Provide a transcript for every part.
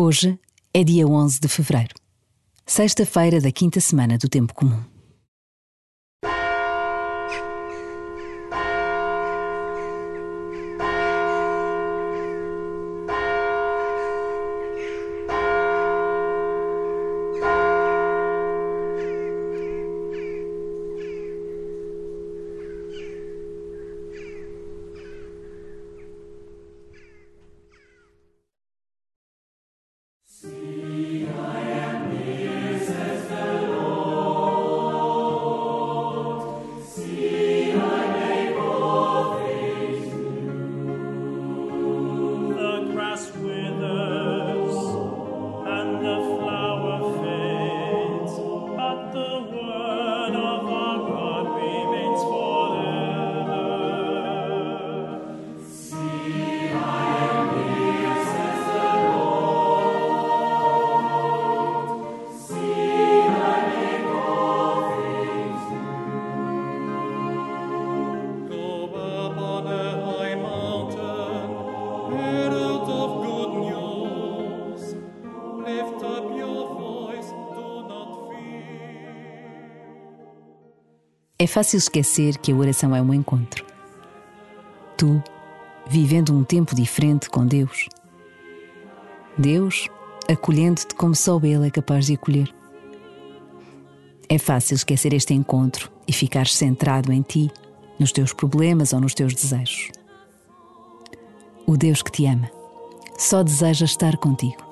Hoje é dia 11 de fevereiro, sexta-feira da quinta semana do Tempo Comum. Fácil esquecer que a oração é um encontro. Tu, vivendo um tempo diferente com Deus. Deus, acolhendo-te como só Ele é capaz de acolher. É fácil esquecer este encontro e ficar centrado em ti, nos teus problemas ou nos teus desejos. O Deus que te ama só deseja estar contigo.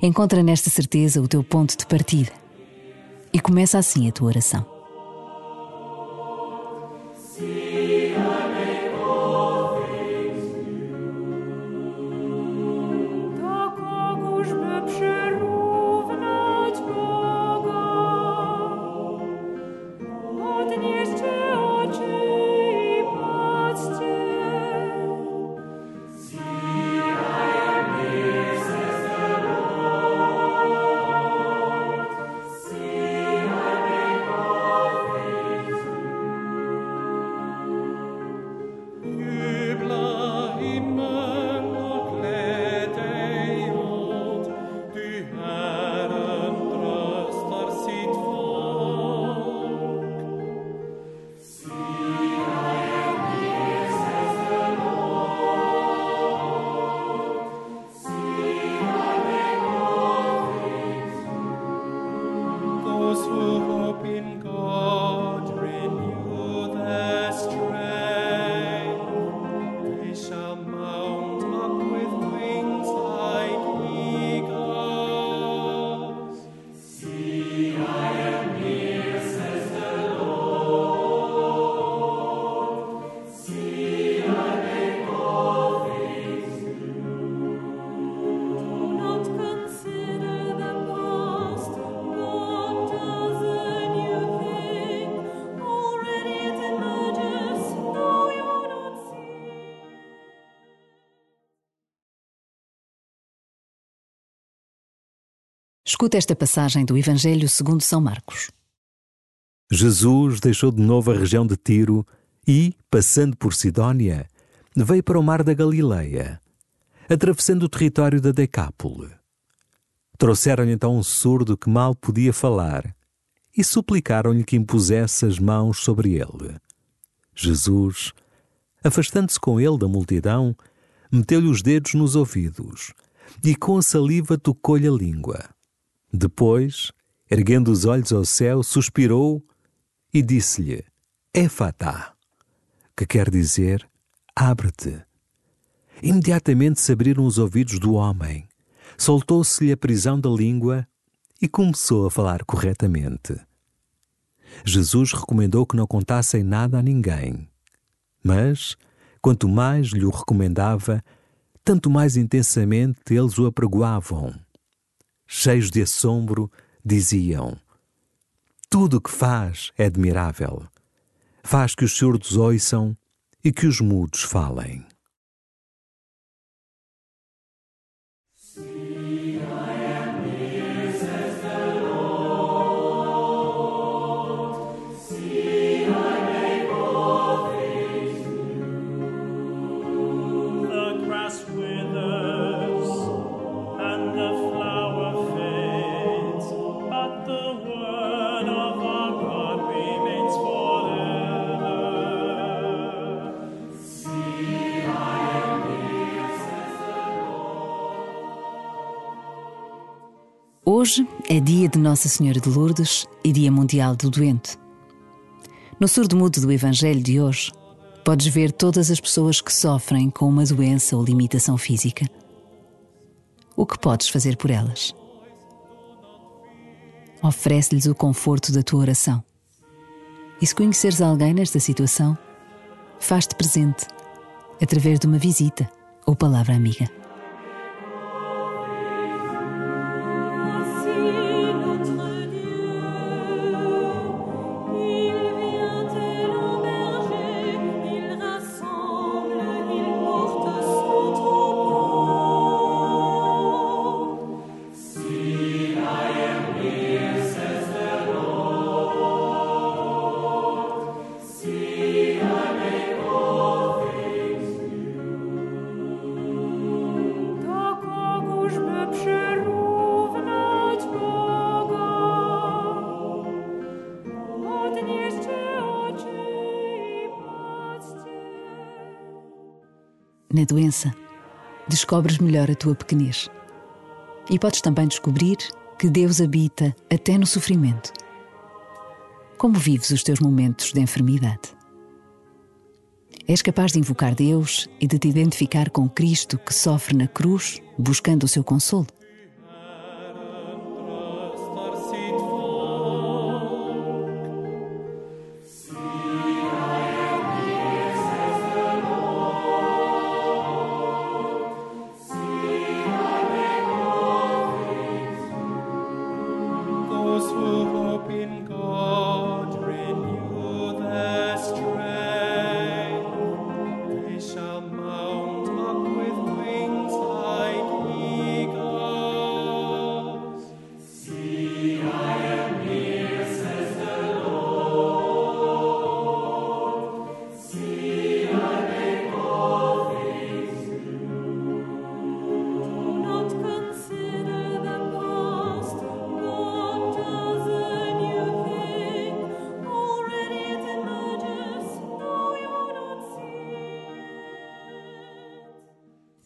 Encontra nesta certeza o teu ponto de partida e começa assim a tua oração. Escuta esta passagem do Evangelho segundo São Marcos. Jesus deixou de novo a região de Tiro e, passando por Sidónia, veio para o mar da Galileia, atravessando o território da Decápole. Trouxeram-lhe então um surdo que mal podia falar e suplicaram-lhe que impusesse as mãos sobre ele. Jesus, afastando-se com ele da multidão, meteu-lhe os dedos nos ouvidos e com a saliva tocou-lhe a língua. Depois, erguendo os olhos ao céu, suspirou e disse-lhe: Éfatá, que quer dizer abre-te. Imediatamente se abriram os ouvidos do homem, soltou-se-lhe a prisão da língua e começou a falar corretamente. Jesus recomendou que não contassem nada a ninguém. Mas, quanto mais lhe o recomendava, tanto mais intensamente eles o apregoavam. Cheios de assombro, diziam: Tudo o que faz é admirável. Faz que os surdos ouçam e que os mudos falem. Hoje é dia de Nossa Senhora de Lourdes e Dia Mundial do Doente. No surdo-mudo do Evangelho de hoje, podes ver todas as pessoas que sofrem com uma doença ou limitação física. O que podes fazer por elas? Oferece-lhes o conforto da tua oração. E se conheceres alguém nesta situação, faz-te presente através de uma visita ou palavra amiga. Doença, descobres melhor a tua pequenez. E podes também descobrir que Deus habita até no sofrimento. Como vives os teus momentos de enfermidade? És capaz de invocar Deus e de te identificar com Cristo que sofre na cruz, buscando o seu consolo?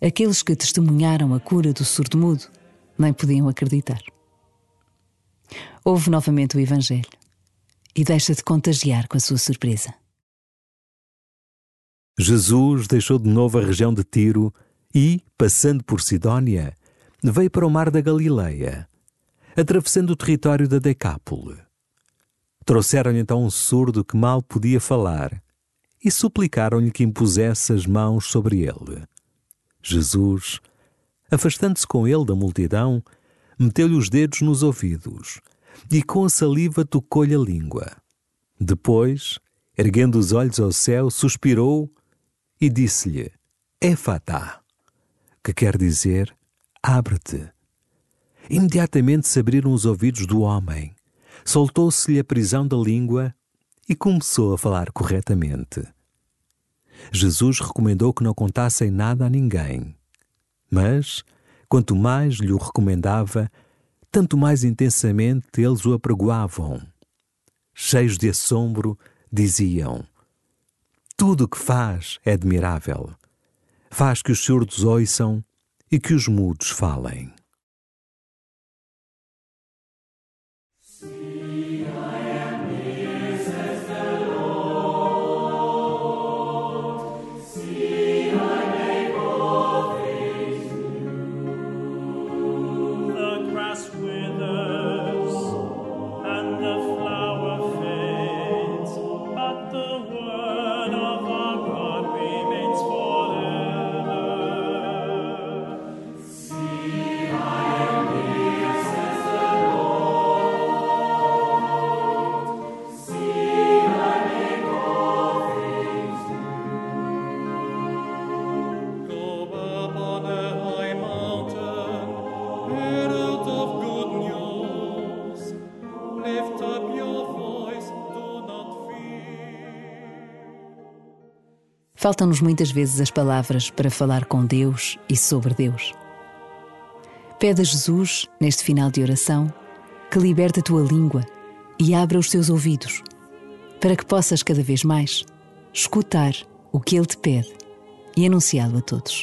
Aqueles que testemunharam a cura do surdo-mudo nem podiam acreditar. Ouve novamente o Evangelho e deixa-te contagiar com a sua surpresa. Jesus deixou de novo a região de Tiro e, passando por Sidónia, veio para o mar da Galileia, atravessando o território da Decápole. Trouxeram-lhe então um surdo que mal podia falar e suplicaram-lhe que impusesse as mãos sobre ele. Jesus, afastando-se com ele da multidão, meteu-lhe os dedos nos ouvidos e com a saliva tocou-lhe a língua. Depois, erguendo os olhos ao céu, suspirou e disse-lhe: Éfatá, que quer dizer abre-te. Imediatamente se abriram os ouvidos do homem, soltou-se-lhe a prisão da língua e começou a falar corretamente. Jesus recomendou que não contassem nada a ninguém. Mas, quanto mais lhe o recomendava, tanto mais intensamente eles o apregoavam. Cheios de assombro, diziam: Tudo o que faz é admirável. Faz que os surdos ouçam e que os mudos falem. Faltam-nos muitas vezes as palavras para falar com Deus e sobre Deus. Pede a Jesus, neste final de oração, que liberte a tua língua e abra os teus ouvidos, para que possas cada vez mais escutar o que Ele te pede e anunciá-lo a todos.